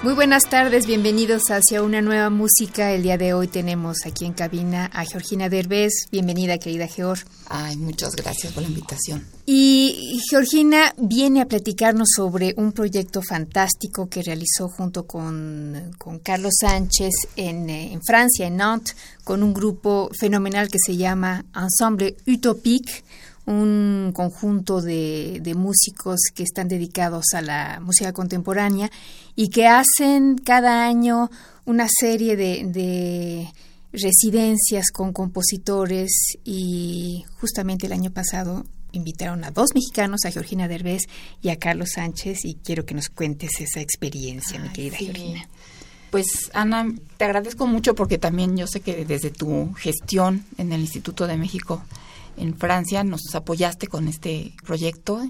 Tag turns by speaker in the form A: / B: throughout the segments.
A: Muy buenas tardes, bienvenidos hacia una nueva música. El día de hoy tenemos aquí en cabina a Georgina Derbez. Bienvenida, querida Geor.
B: Ay, muchas gracias por la invitación.
A: Y Georgina viene a platicarnos sobre un proyecto fantástico que realizó junto con, con Carlos Sánchez en, eh, en Francia, en Nantes, con un grupo fenomenal que se llama Ensemble Utopique un conjunto de, de, músicos que están dedicados a la música contemporánea y que hacen cada año una serie de, de residencias con compositores y justamente el año pasado invitaron a dos mexicanos, a Georgina Derbez y a Carlos Sánchez, y quiero que nos cuentes esa experiencia, mi querida
B: sí.
A: Georgina.
B: Pues Ana, te agradezco mucho porque también yo sé que desde tu gestión en el Instituto de México en Francia nos apoyaste con este proyecto.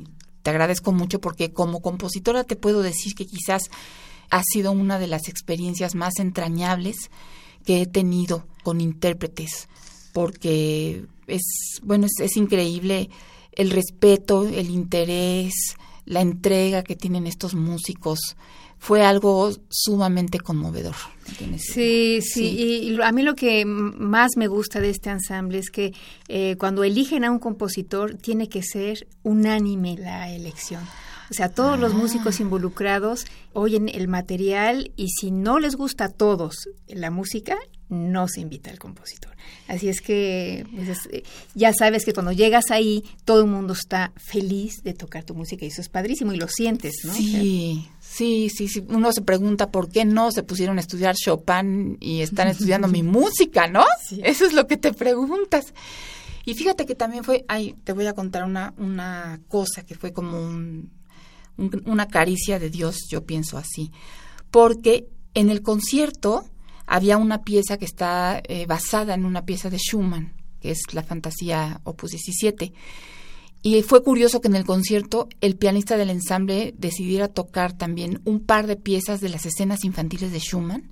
B: Te agradezco mucho porque como compositora te puedo decir que quizás ha sido una de las experiencias más entrañables que he tenido con intérpretes, porque es, bueno, es, increíble el respeto, el interés, la entrega que tienen estos músicos fue algo sumamente conmovedor.
A: Sí, sí, sí, y a mí lo que más me gusta de este ensamble es que eh, cuando eligen a un compositor tiene que ser unánime la elección. O sea, todos ah. los músicos involucrados oyen el material y si no les gusta a todos la música, no se invita al compositor. Así es que pues, ya sabes que cuando llegas ahí, todo el mundo está feliz de tocar tu música y eso es padrísimo y lo sientes, ¿no?
B: Sí, sí, sí, sí. Uno se pregunta por qué no se pusieron a estudiar Chopin y están estudiando mi música, ¿no? Sí. Eso es lo que te preguntas. Y fíjate que también fue, ay, te voy a contar una, una cosa que fue como un, un, una caricia de Dios, yo pienso así. Porque en el concierto había una pieza que está eh, basada en una pieza de Schumann, que es la Fantasía Opus 17. Y fue curioso que en el concierto el pianista del ensamble decidiera tocar también un par de piezas de las escenas infantiles de Schumann.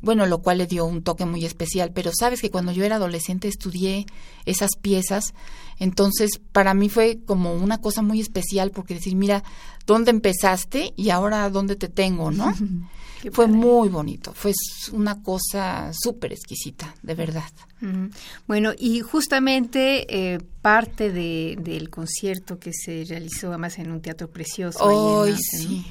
B: Bueno, lo cual le dio un toque muy especial, pero sabes que cuando yo era adolescente estudié esas piezas, entonces para mí fue como una cosa muy especial porque decir, mira, ¿dónde empezaste y ahora dónde te tengo, no? Qué fue padre. muy bonito, fue una cosa súper exquisita, de verdad.
A: Bueno, y justamente eh, parte de, del concierto que se realizó además en un teatro precioso.
B: Oh,
A: ahí en
B: sí.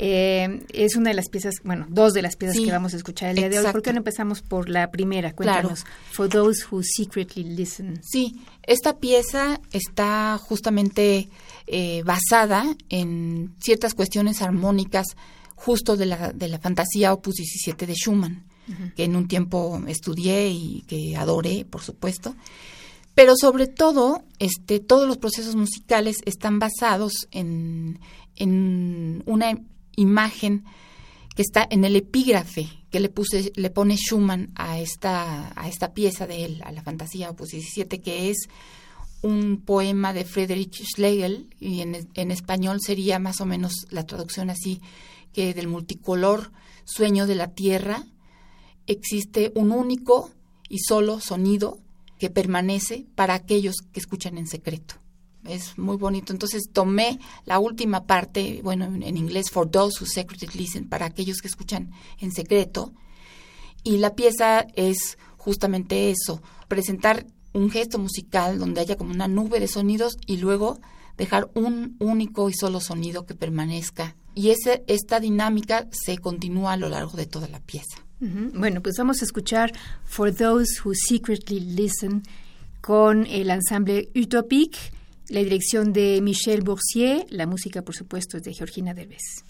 A: Eh, es una de las piezas, bueno, dos de las piezas sí, que vamos a escuchar el día exacto. de hoy. ¿Por qué no empezamos por la primera? Cuéntanos.
B: Claro.
A: For those who secretly listen.
B: Sí, esta pieza está justamente eh, basada en ciertas cuestiones armónicas justo de la, de la fantasía Opus 17 de Schumann, uh -huh. que en un tiempo estudié y que adoré, por supuesto. Pero sobre todo, este, todos los procesos musicales están basados en, en una imagen que está en el epígrafe que le, puse, le pone Schumann a esta, a esta pieza de él, a la fantasía Opus 17, que es un poema de Friedrich Schlegel, y en, en español sería más o menos la traducción así, que del multicolor sueño de la Tierra existe un único y solo sonido que permanece para aquellos que escuchan en secreto. Es muy bonito. Entonces tomé la última parte, bueno, en inglés, for those who secretly listen, para aquellos que escuchan en secreto. Y la pieza es justamente eso, presentar un gesto musical donde haya como una nube de sonidos y luego dejar un único y solo sonido que permanezca. Y ese, esta dinámica se continúa a lo largo de toda la pieza.
A: Bueno, pues vamos a escuchar For Those Who Secretly Listen con el ensamble Utopique, la dirección de Michel Boursier, la música, por supuesto, es de Georgina Derbez.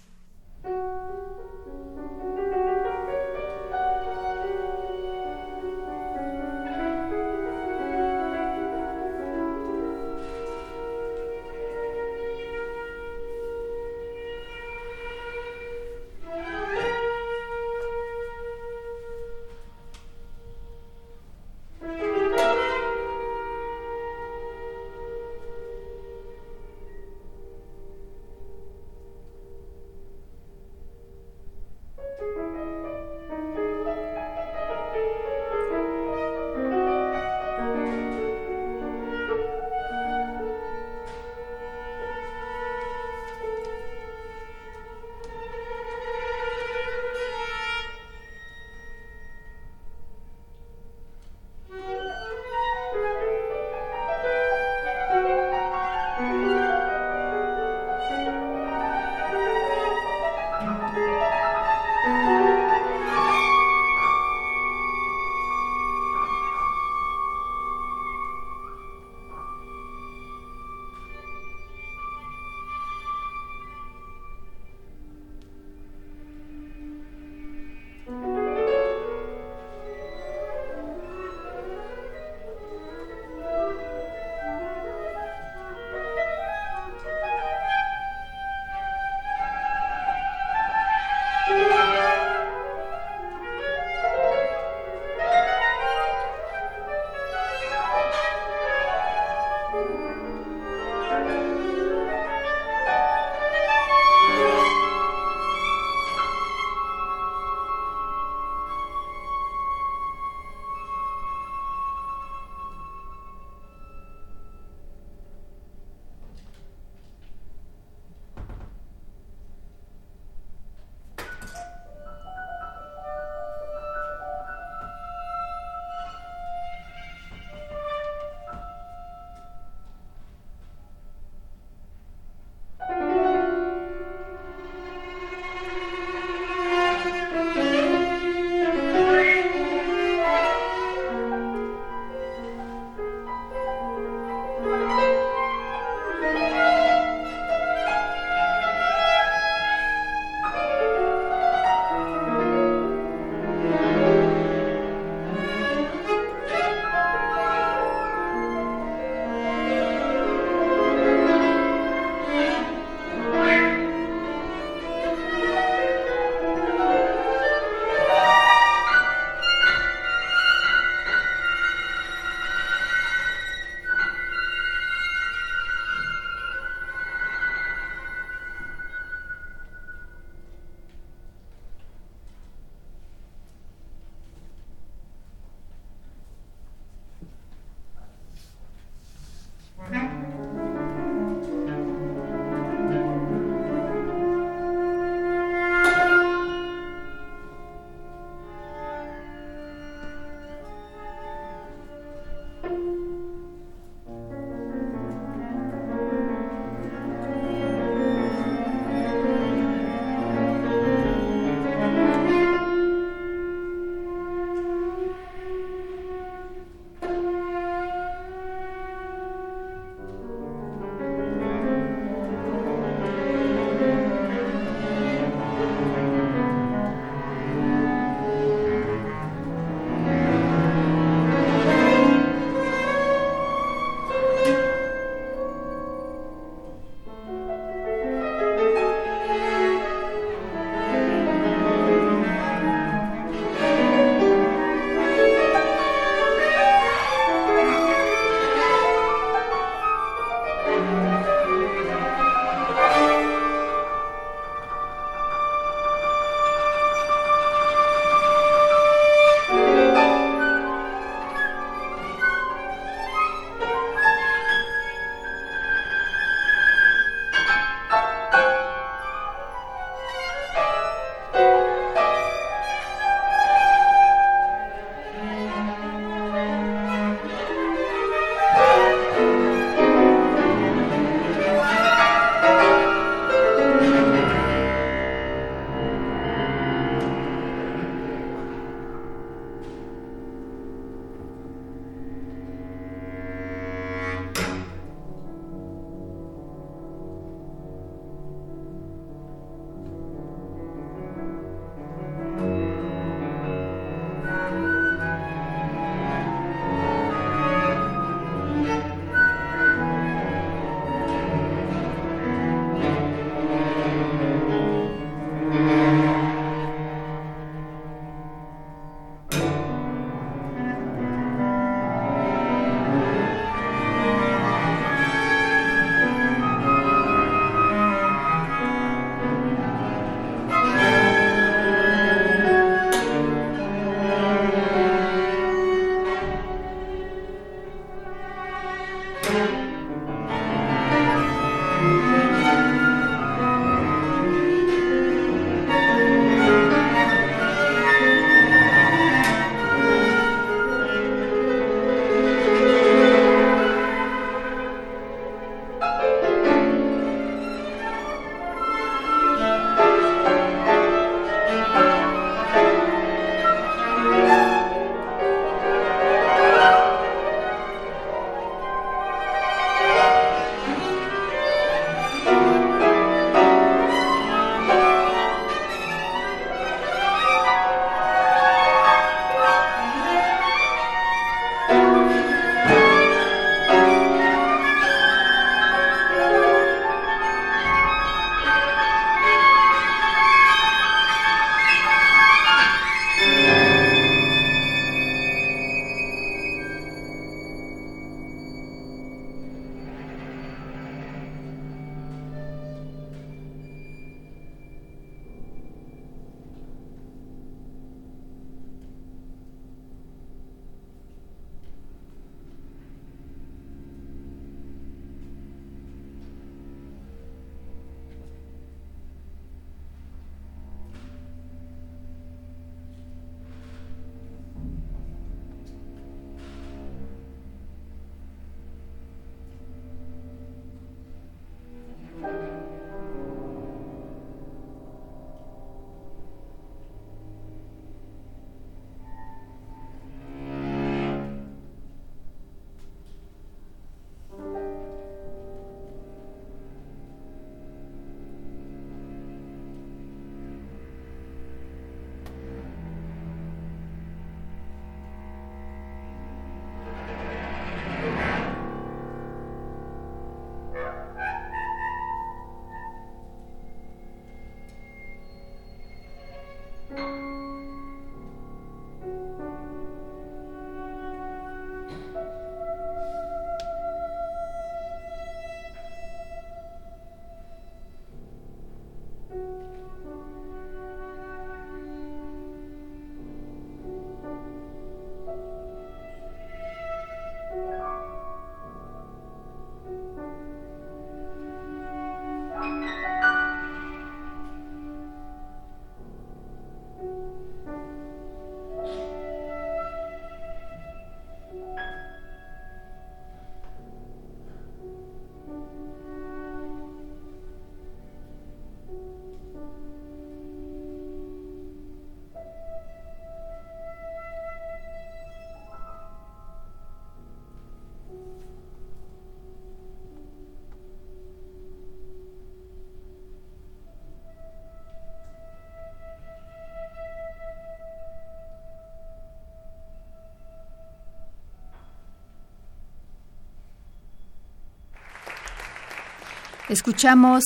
A: Escuchamos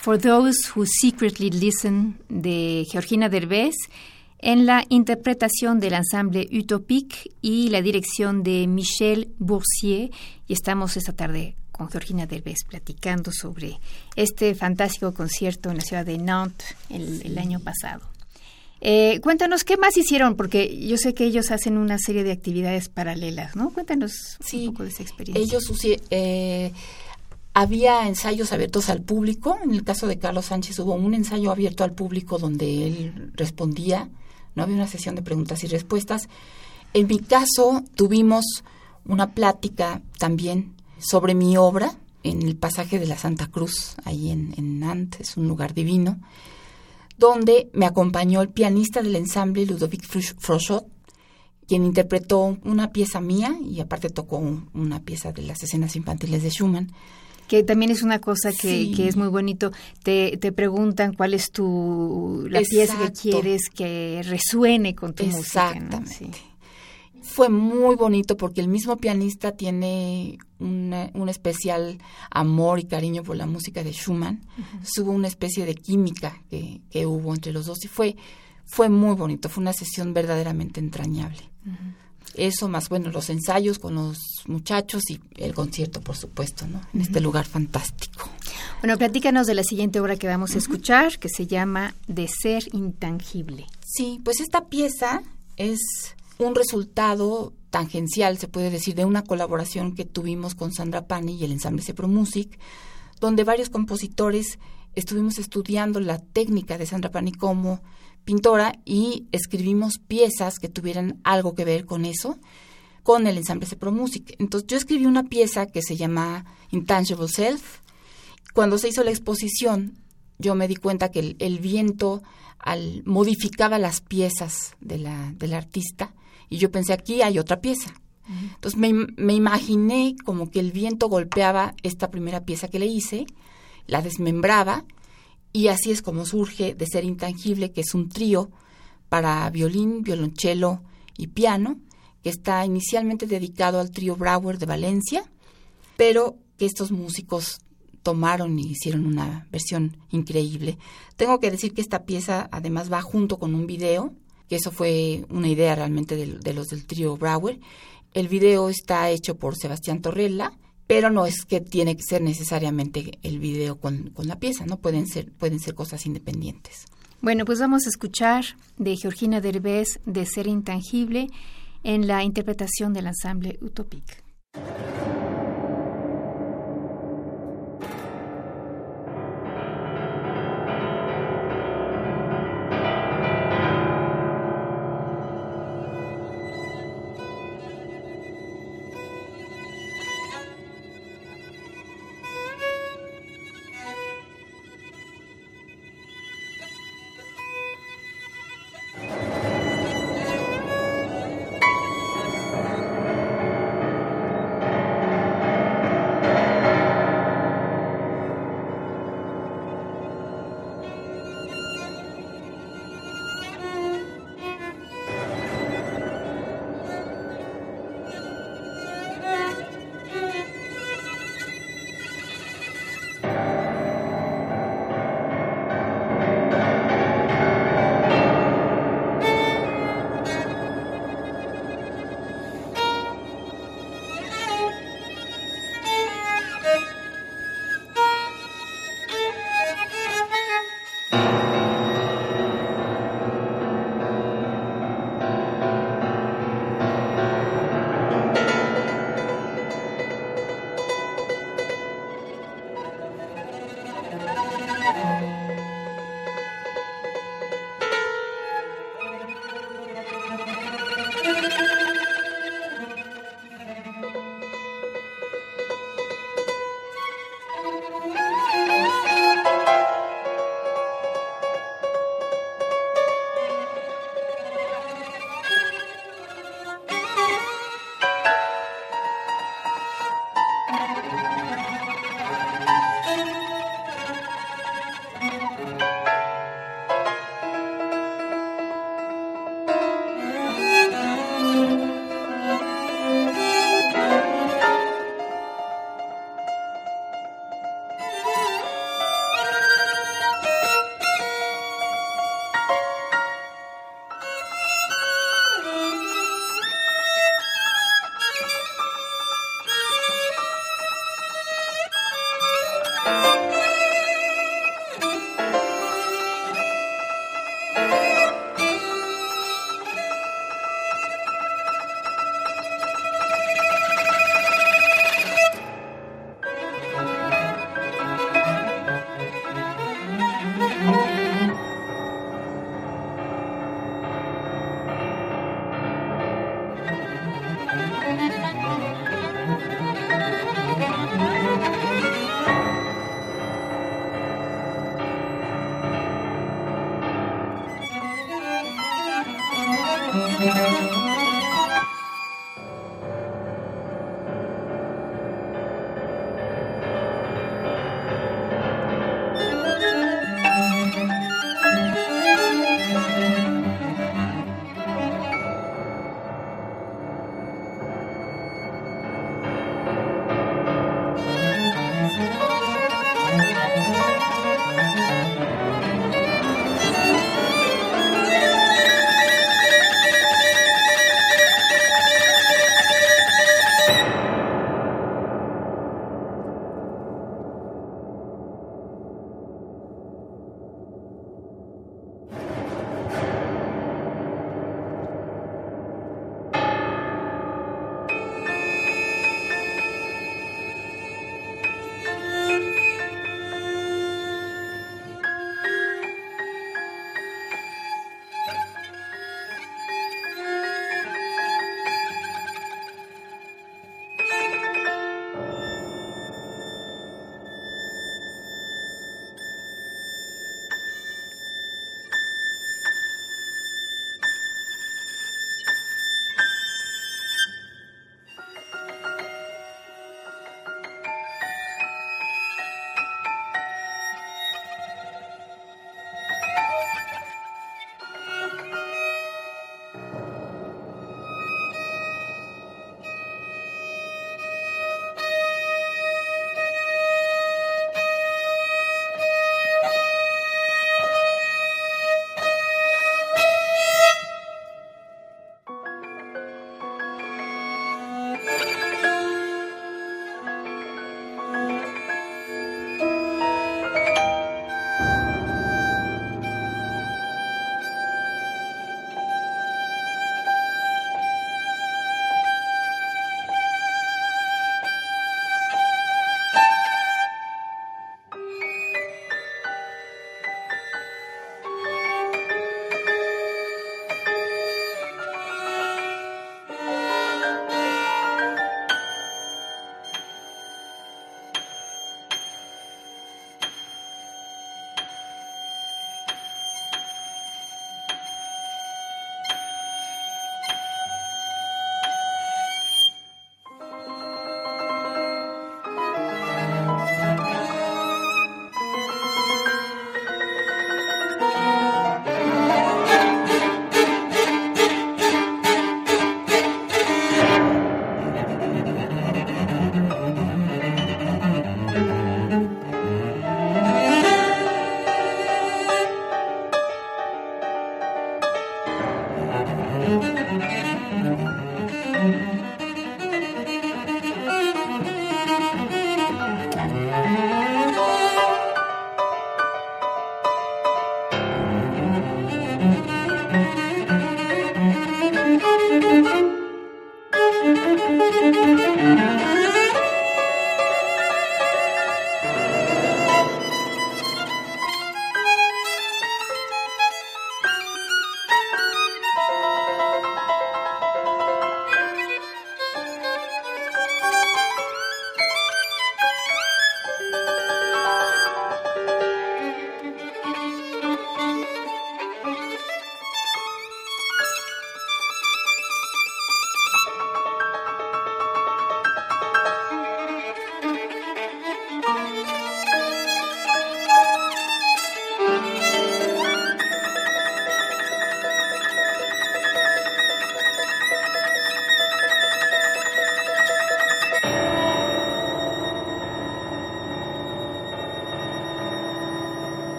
A: For Those Who Secretly Listen de Georgina Derbez en la interpretación del ensamble Utopique y la dirección de Michel Boursier y estamos esta tarde con Georgina Derbez platicando sobre este fantástico concierto en la ciudad de Nantes el, año pasado. Eh, cuéntanos, ¿qué más hicieron? Porque yo sé que ellos hacen una serie de actividades paralelas, ¿no? Cuéntanos un poco de esa experiencia.
B: Ellos eh, había ensayos abiertos al público. En el caso de Carlos Sánchez hubo un ensayo abierto al público donde él respondía. No había una sesión de preguntas y respuestas. En mi caso tuvimos una plática también sobre mi obra en el pasaje de la Santa Cruz, ahí en, en Nantes, es un lugar divino, donde me acompañó el pianista del ensamble Ludovic Frochot, quien interpretó una pieza mía y aparte tocó una pieza de las escenas infantiles de Schumann
A: que también es una cosa que, que es muy bonito. Te, te, preguntan cuál es tu la pieza que quieres que resuene con tu música.
B: Exactamente. Fue muy bonito porque el mismo pianista tiene un especial amor y cariño por la música de Schumann. Hubo una especie de química que, que, hubo entre los dos y fue, fue muy bonito. Fue una sesión verdaderamente entrañable. Eso más, bueno, los ensayos con los muchachos y el concierto, por supuesto, ¿no? En este lugar fantástico.
A: Bueno, platícanos de la siguiente obra que vamos a escuchar, que se llama De ser intangible.
B: Sí, pues esta pieza es un resultado tangencial, se puede decir, de una colaboración que tuvimos con Sandra Pani y el ensamble Cepro Music, donde varios compositores estuvimos estudiando la técnica de Sandra Pani como pintora y escribimos piezas que tuvieran algo que ver con eso, con el ensamble Cepro Music. Entonces yo escribí una pieza que se llama Intangible Self. Cuando se hizo la exposición, yo me di cuenta que el, viento al, modificaba las piezas de la, del artista y yo pensé, aquí hay otra pieza. Entonces me, me, imaginé como que el viento golpeaba esta primera pieza que le hice, la desmembraba y así es como surge de ser intangible, que es un trío para violín, violonchelo y piano, que está inicialmente dedicado al trío Brauer de Valencia, pero que estos músicos tomaron y hicieron una versión increíble. Tengo que decir que esta pieza además va junto con un video, que eso fue una idea realmente de, los del trío Brauer. El video está hecho por Sebastián Torrella pero no es que tiene que ser necesariamente el video con, con, la pieza, ¿no? Pueden ser, pueden ser cosas independientes.
A: Bueno, pues vamos a escuchar de Georgina Derbez de Ser Intangible en la interpretación del ensamble Utopic.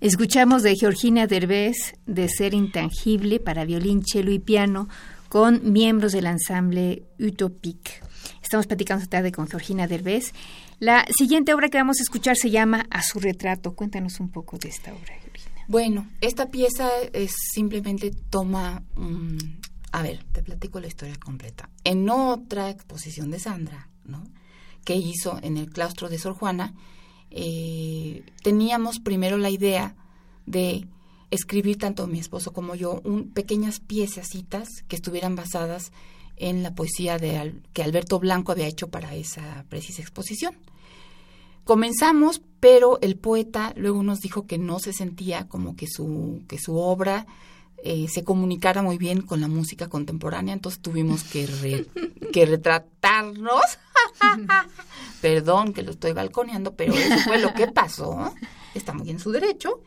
A: Escuchamos de Georgina Derbez de Ser Intangible para violín, cello y piano con miembros del ensamble Utopic. Estamos platicando esta tarde con Georgina Derbez. La siguiente obra que vamos a escuchar se llama A su retrato. Cuéntanos un poco de esta obra, Georgina.
B: Bueno, esta pieza es simplemente toma a ver, te platico la historia completa. En otra exposición de Sandra, ¿no? que hizo en el claustro de Sor Juana, eh, teníamos primero la idea de escribir tanto mi esposo como yo un, pequeñas piececitas que estuvieran basadas en la poesía de que Alberto Blanco había hecho para esa precisa exposición. Comenzamos, pero el poeta luego nos dijo que no se sentía como que su, que su obra eh, se comunicara muy bien con la música contemporánea, entonces tuvimos que, que retratarnos Perdón que lo estoy balconeando, pero eso fue lo que pasó. Está muy en su derecho.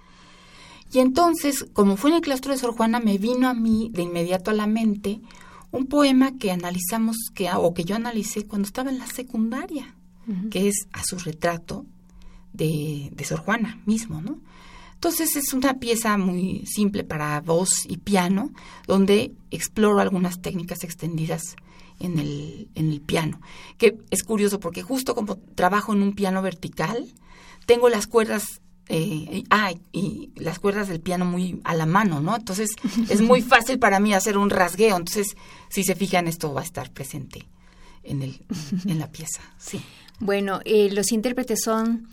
B: Y entonces, como fue en el claustro de Sor Juana, me vino a mí de inmediato a la mente un poema que analizamos, que, o que yo analicé cuando estaba en la secundaria, que es a su retrato de, de Sor Juana mismo, ¿no? Entonces es una pieza muy simple para voz y piano, donde exploro algunas técnicas extendidas en el, en el piano. Que es curioso porque justo como trabajo en un piano vertical, tengo las cuerdas eh, ah, y las cuerdas del piano muy a la mano, ¿no? Entonces es muy fácil para mí hacer un rasgueo. Entonces, si se fijan, esto va a estar presente en, el, en la pieza. Sí.
A: Bueno, eh, los intérpretes son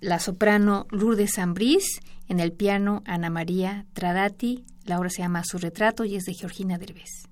A: la soprano Lourdes Zambriz, en el piano Ana María Tradati, la obra se llama Su retrato y es de Georgina Derbez.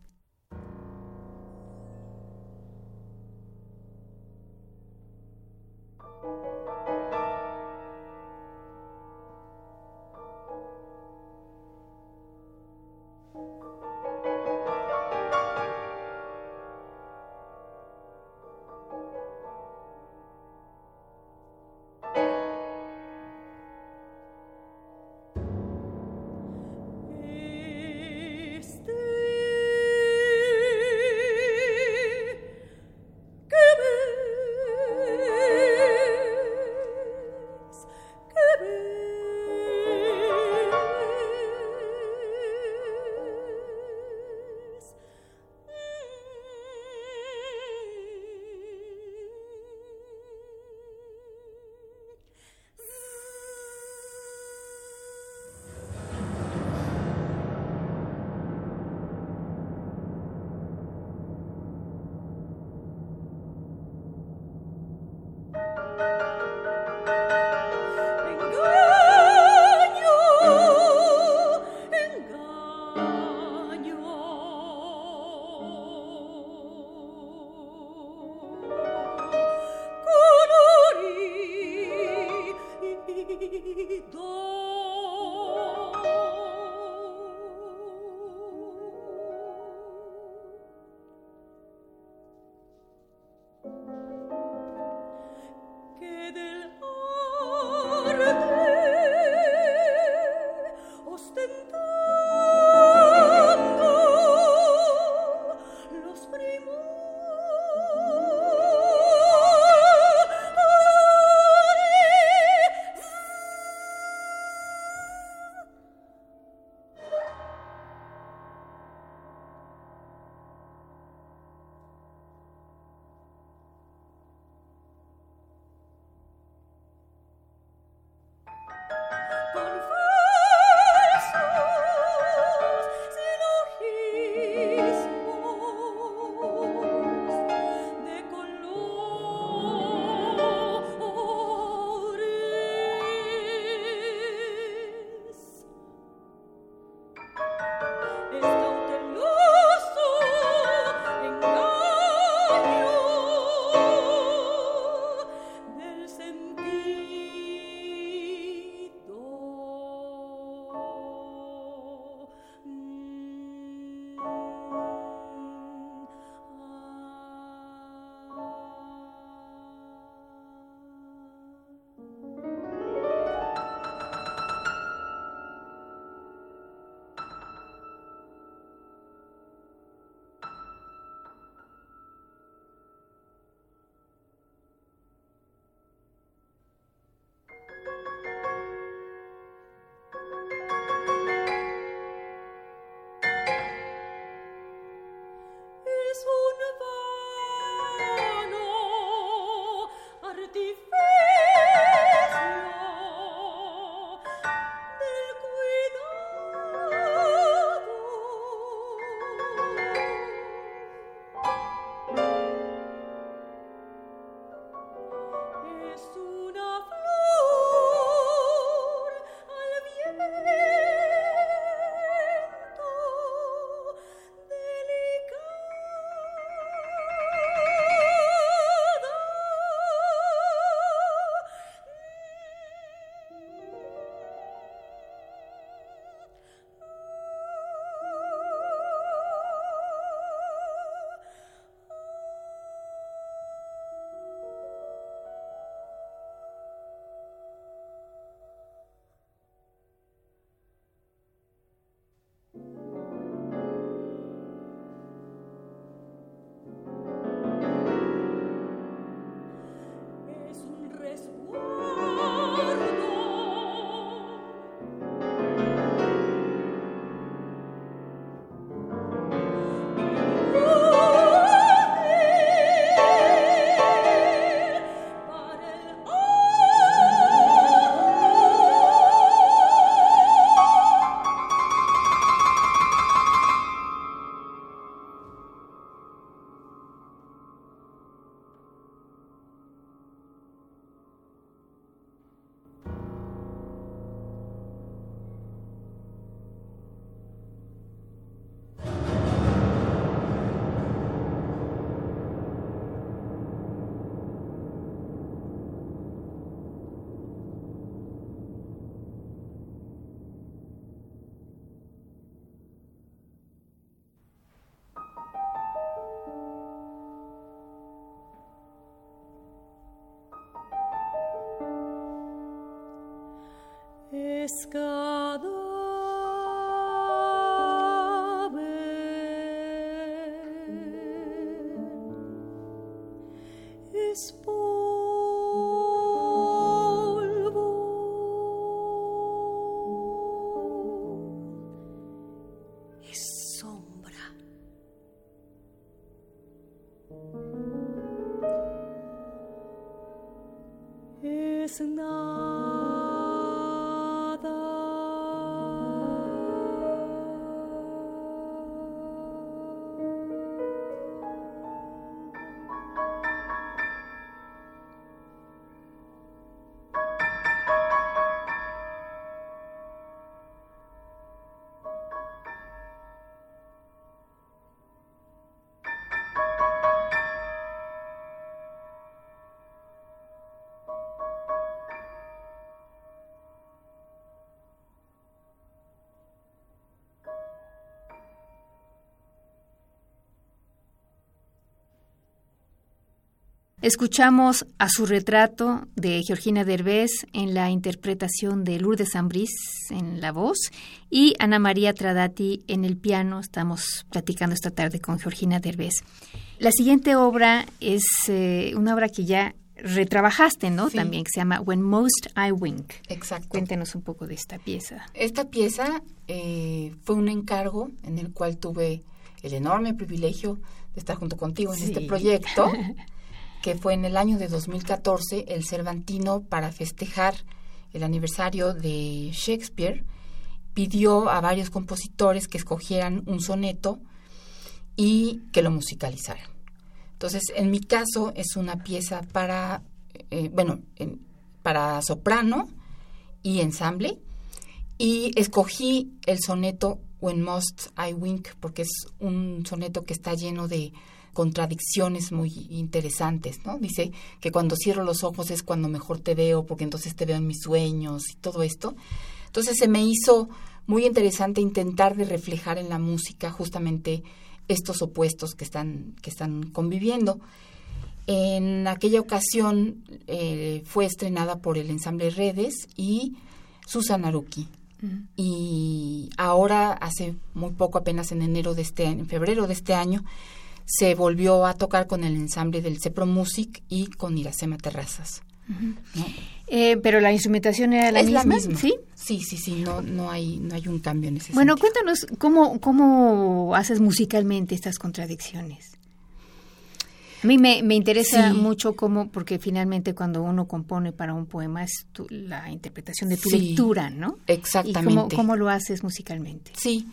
A: Escuchamos a su retrato de Georgina Derbez en la interpretación de Lourdes Ambrís en la voz y Ana María Tradati en el piano. Estamos platicando esta tarde con Georgina Derbez. La siguiente obra es eh, una obra que ya retrabajaste, ¿no? También, que se llama When Most I Wink.
B: Exacto.
A: Cuéntenos un poco de esta pieza.
B: Esta pieza eh, fue un encargo en el cual tuve el enorme privilegio de estar junto contigo en este proyecto. que fue en el año de 2014 el Cervantino para festejar el aniversario de Shakespeare, pidió a varios compositores que escogieran un soneto y que lo musicalizaran. Entonces, en mi caso es una pieza para, eh, bueno, para soprano y ensamble, y escogí el soneto When Must I Wink, porque es un soneto que está lleno de contradicciones muy interesantes, ¿no? Dice que cuando cierro los ojos es cuando mejor te veo, porque entonces te veo en mis sueños y todo esto. Entonces se me hizo muy interesante intentar de reflejar en la música justamente estos opuestos que están, que están conviviendo. En aquella ocasión eh, fue estrenada por el ensamble Redes y Susan Aruki. Y ahora, hace muy poco, apenas en enero de este en febrero de este año, se volvió a tocar con el ensamble del Cepro Music y con Iracema Terrazas.
A: Eh, pero la instrumentación era la
B: es
A: misma,
B: la misma.
A: ¿sí?
B: Sí, sí, sí, no, no, hay, no hay un cambio en ese
A: Bueno, cuéntanos cómo, cómo haces musicalmente estas contradicciones. A mí me, me interesa mucho cómo, porque finalmente cuando uno compone para un poema es la interpretación de tu lectura, ¿no?
B: Exactamente.
A: ¿Y cómo, cómo lo haces musicalmente?
B: Sí.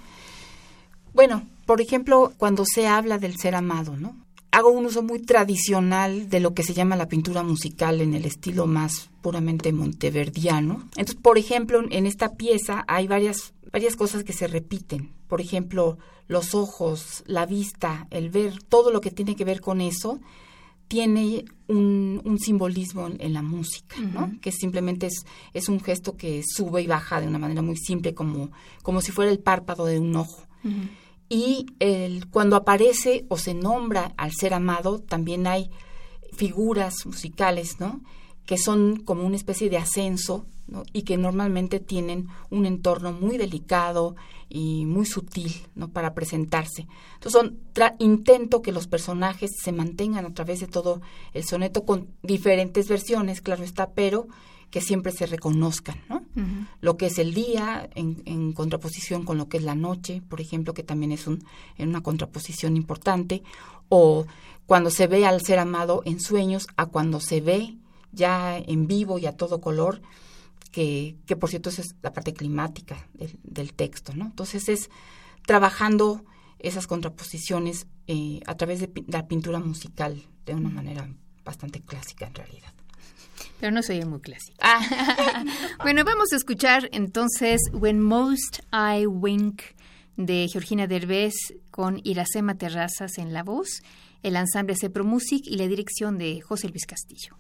B: Bueno, por ejemplo, cuando se habla del ser amado, ¿no? Hago un uso muy tradicional de lo que se llama la pintura musical en el estilo más puramente monteverdiano. Entonces, por ejemplo, en esta pieza hay varias, varias cosas que se repiten. Por ejemplo, los ojos, la vista, el ver, todo lo que tiene que ver con eso, tiene un, simbolismo en, la música, ¿no? Que simplemente es, es un gesto que sube y baja de una manera muy simple, como, como si fuera el párpado de un ojo. Y el, cuando aparece o se nombra al ser amado, también hay figuras musicales, ¿no? Que son como una especie de ascenso, ¿no? Y que normalmente tienen un entorno muy delicado y muy sutil, ¿no? Para presentarse. Entonces, son intento que los personajes se mantengan a través de todo el soneto con diferentes versiones, claro está, pero que siempre se reconozcan, ¿no? Lo que es el día en, contraposición con lo que es la noche, por ejemplo, que también es un, en una contraposición importante, o cuando se ve al ser amado en sueños a cuando se ve ya en vivo y a todo color, que, que por cierto es la parte climática del, del texto, ¿no? Entonces es trabajando esas contraposiciones eh, a través de la pintura musical de una manera bastante clásica en realidad.
A: Pero no soy muy clásica. Ah. bueno, vamos a escuchar entonces When Most I Wink de Georgina Derbez con Iracema Terrazas en la voz, el ensamble Cepro Music y la dirección de José Luis Castillo.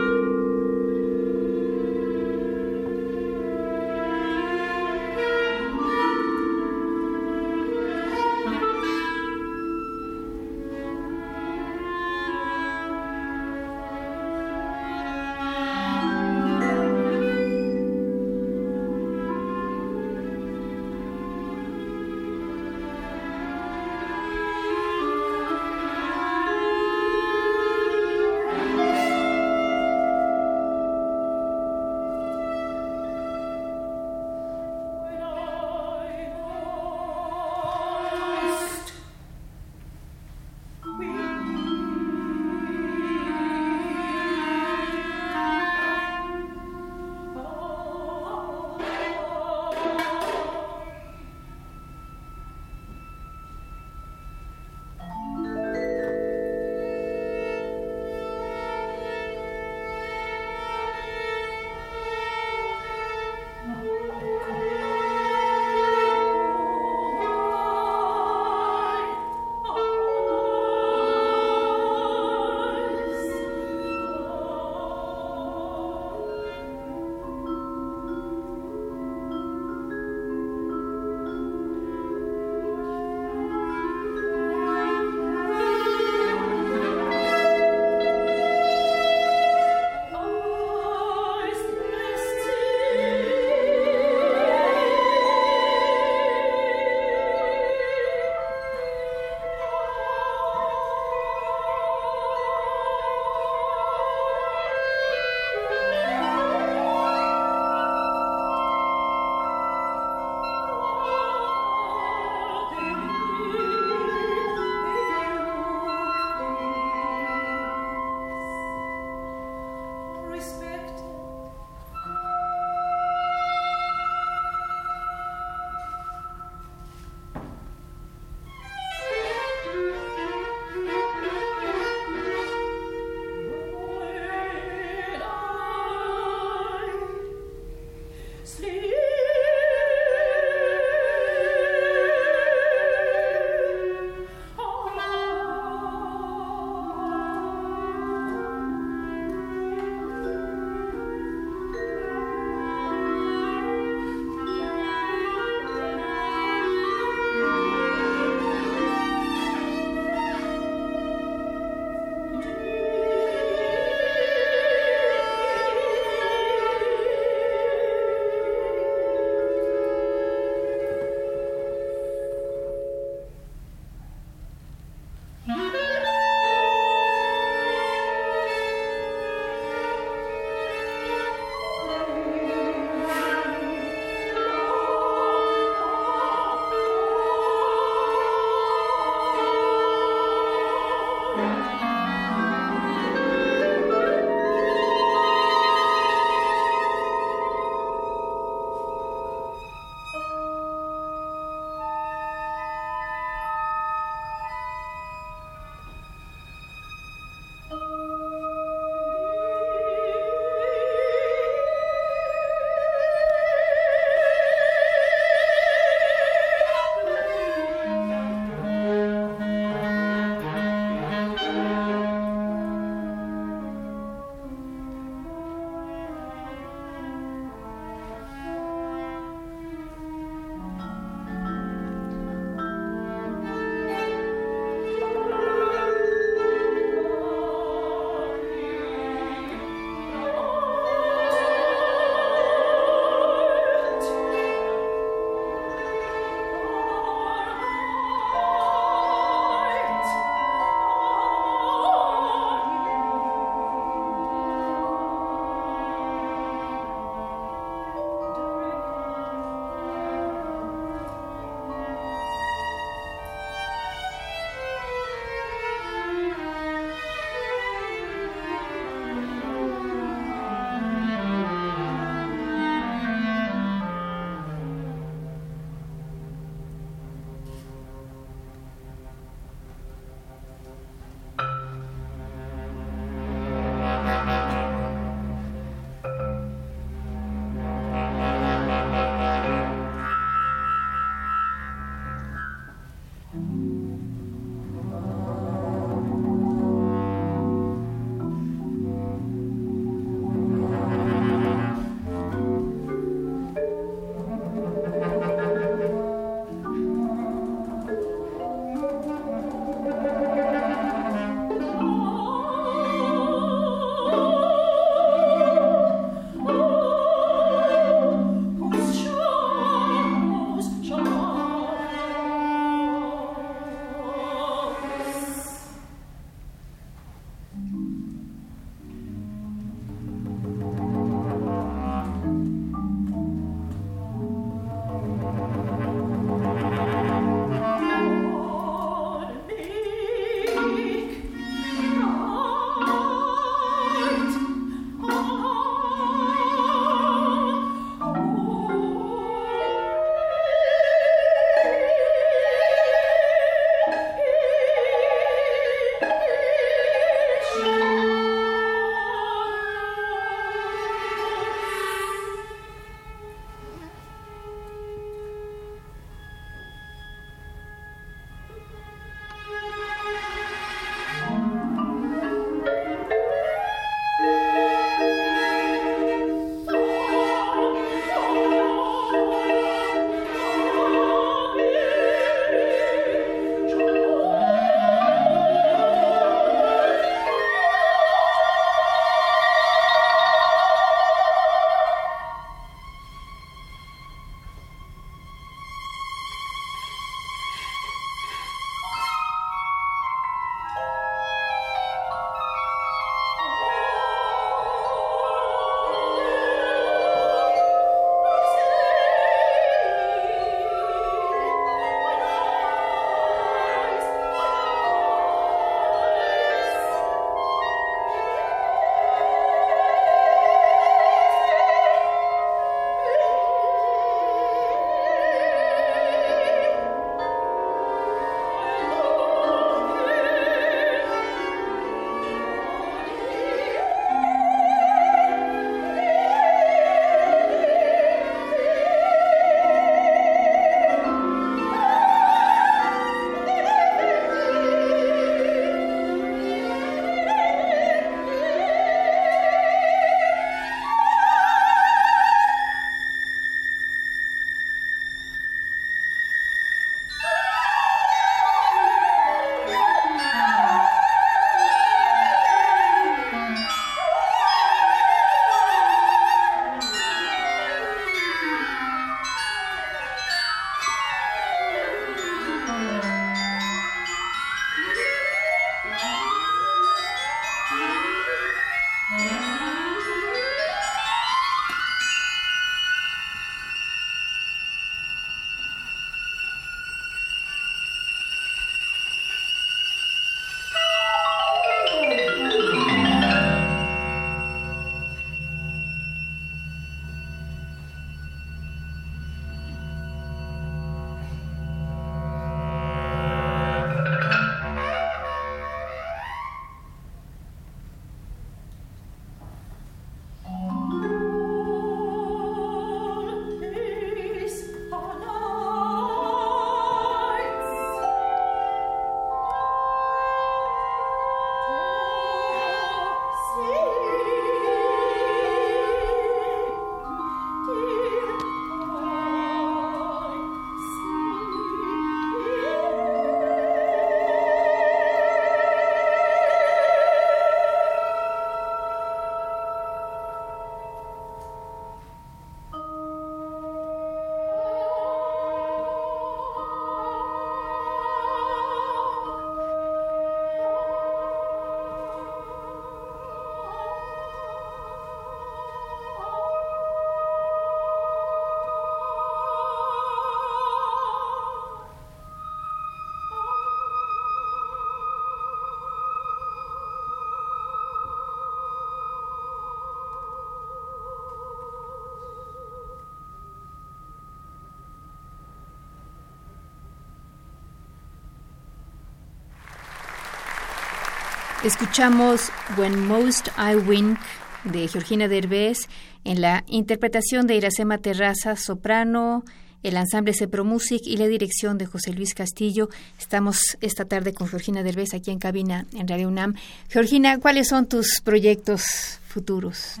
A: Escuchamos When Most I Wink de Georgina Derbez en la interpretación de Iracema Terraza, soprano, el ensamble Cepro Music y la dirección de José Luis Castillo. Estamos esta tarde con Georgina Derbez aquí en cabina en Radio UNAM. Georgina, ¿cuáles son tus proyectos futuros?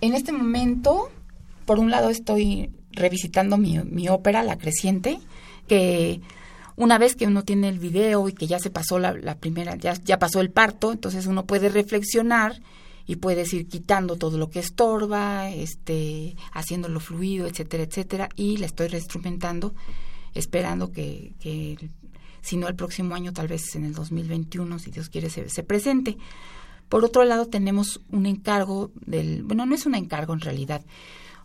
B: En este momento, por un lado, estoy revisitando mi, mi ópera, La Creciente, que una vez que uno tiene el video y que ya se pasó la, primera, ya, ya pasó el parto, entonces uno puede reflexionar y puedes ir quitando todo lo que estorba, este, haciéndolo fluido, etcétera, etcétera, y la estoy reinstrumentando, esperando que, que, si no el próximo año, tal vez en el 2021, si Dios quiere, se, se presente. Por otro lado, tenemos un encargo del, bueno, no es un encargo en realidad,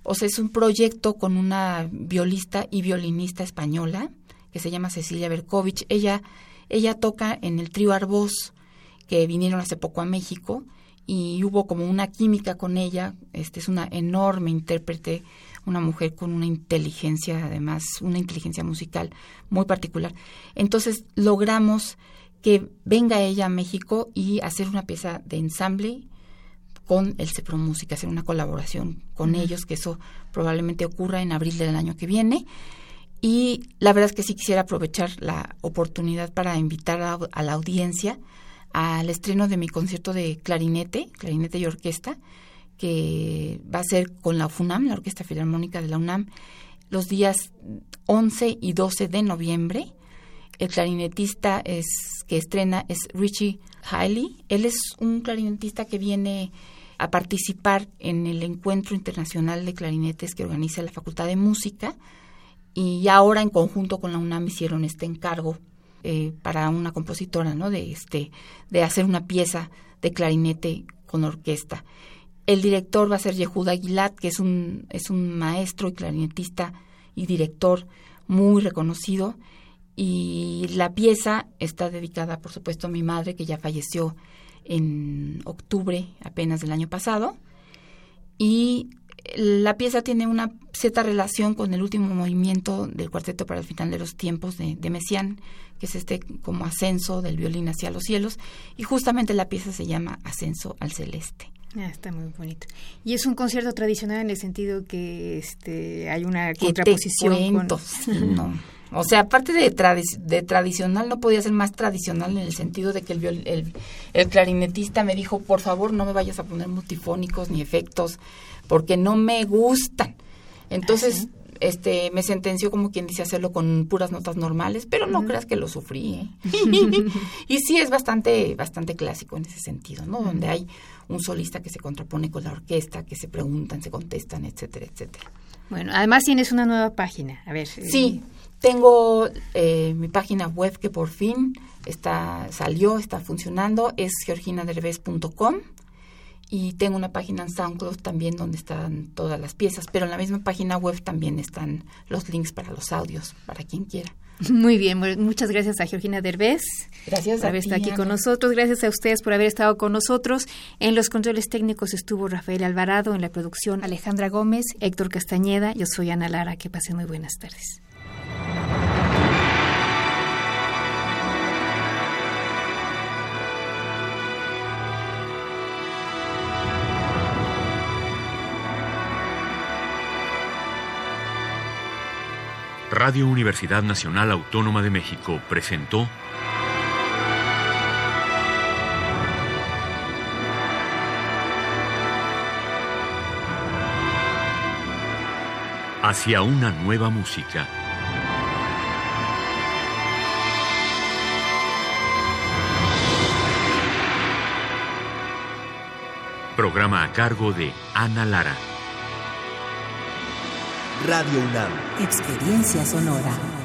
B: o sea, es un proyecto con una violista y violinista española, que se llama Cecilia Berkovich. Ella, ella toca en el trío Arbós, que vinieron hace poco a México, y hubo como una química con ella. Este es una enorme intérprete, una mujer con una inteligencia, además, una inteligencia musical muy particular. Entonces logramos que venga ella a México y hacer una pieza de ensamble con el Cepro Música, hacer una colaboración con ellos, que eso probablemente ocurra en abril del año que viene. Y la verdad es que sí quisiera aprovechar la oportunidad para invitar a, la audiencia al estreno de mi concierto de clarinete, clarinete y orquesta, que va a ser con la FUNAM, la Orquesta Filarmónica de la UNAM, los días 11 y 12 de noviembre. El clarinetista es, que estrena es Richie Hiley. Él es un clarinetista que viene a participar en el Encuentro Internacional de Clarinetes que organiza la Facultad de Música y ahora en conjunto con la UNAM hicieron este encargo eh, para una compositora, ¿no? De este, de hacer una pieza de clarinete con orquesta. El director va a ser Yehuda Aguilat, que es un, es un maestro y clarinetista y director muy reconocido. Y la pieza está dedicada, por supuesto, a mi madre, que ya falleció en octubre apenas del año pasado. Y la pieza tiene una cierta relación con el último movimiento del cuarteto para el final de los tiempos de, de Messiaen, que es este como ascenso del violín hacia los cielos, y justamente la pieza se llama Ascenso al Celeste.
A: Ah, está muy bonito. Y es un concierto tradicional en el sentido que este hay una contraposición.
B: no. O sea, aparte de, de tradicional, no podía ser más tradicional en el sentido de que el, el, el clarinetista me dijo, por favor, no me vayas a poner multifónicos ni efectos porque no me gustan. Entonces, ¿Ah, este, me sentenció como quien dice hacerlo con puras notas normales, pero no creas que lo sufrí, ¿eh? y sí es bastante, bastante clásico en ese sentido, ¿no? Donde hay un solista que se contrapone con la orquesta, que se preguntan, se contestan, etcétera, etcétera.
A: Bueno, además tienes una nueva página, a ver.
B: Sí, tengo eh, mi página web que por fin está salió, está funcionando, es georginaderbez.com y tengo una página en SoundCloud también donde están todas las piezas, pero en la misma página web también están los links para los audios, para quien quiera.
A: Muy bien, muchas gracias a Georgina Derbez.
B: Gracias
A: por haber estado aquí con nosotros. Gracias a ustedes por haber estado con nosotros. En los controles técnicos estuvo Rafael Alvarado, en la producción Alejandra Gómez, Héctor Castañeda. Yo soy Ana Lara. Que pasen muy buenas tardes.
C: Radio Universidad Nacional Autónoma de México presentó Hacia una nueva música. Programa a cargo de Ana Lara.
D: Radio UNAM. Experiencia sonora.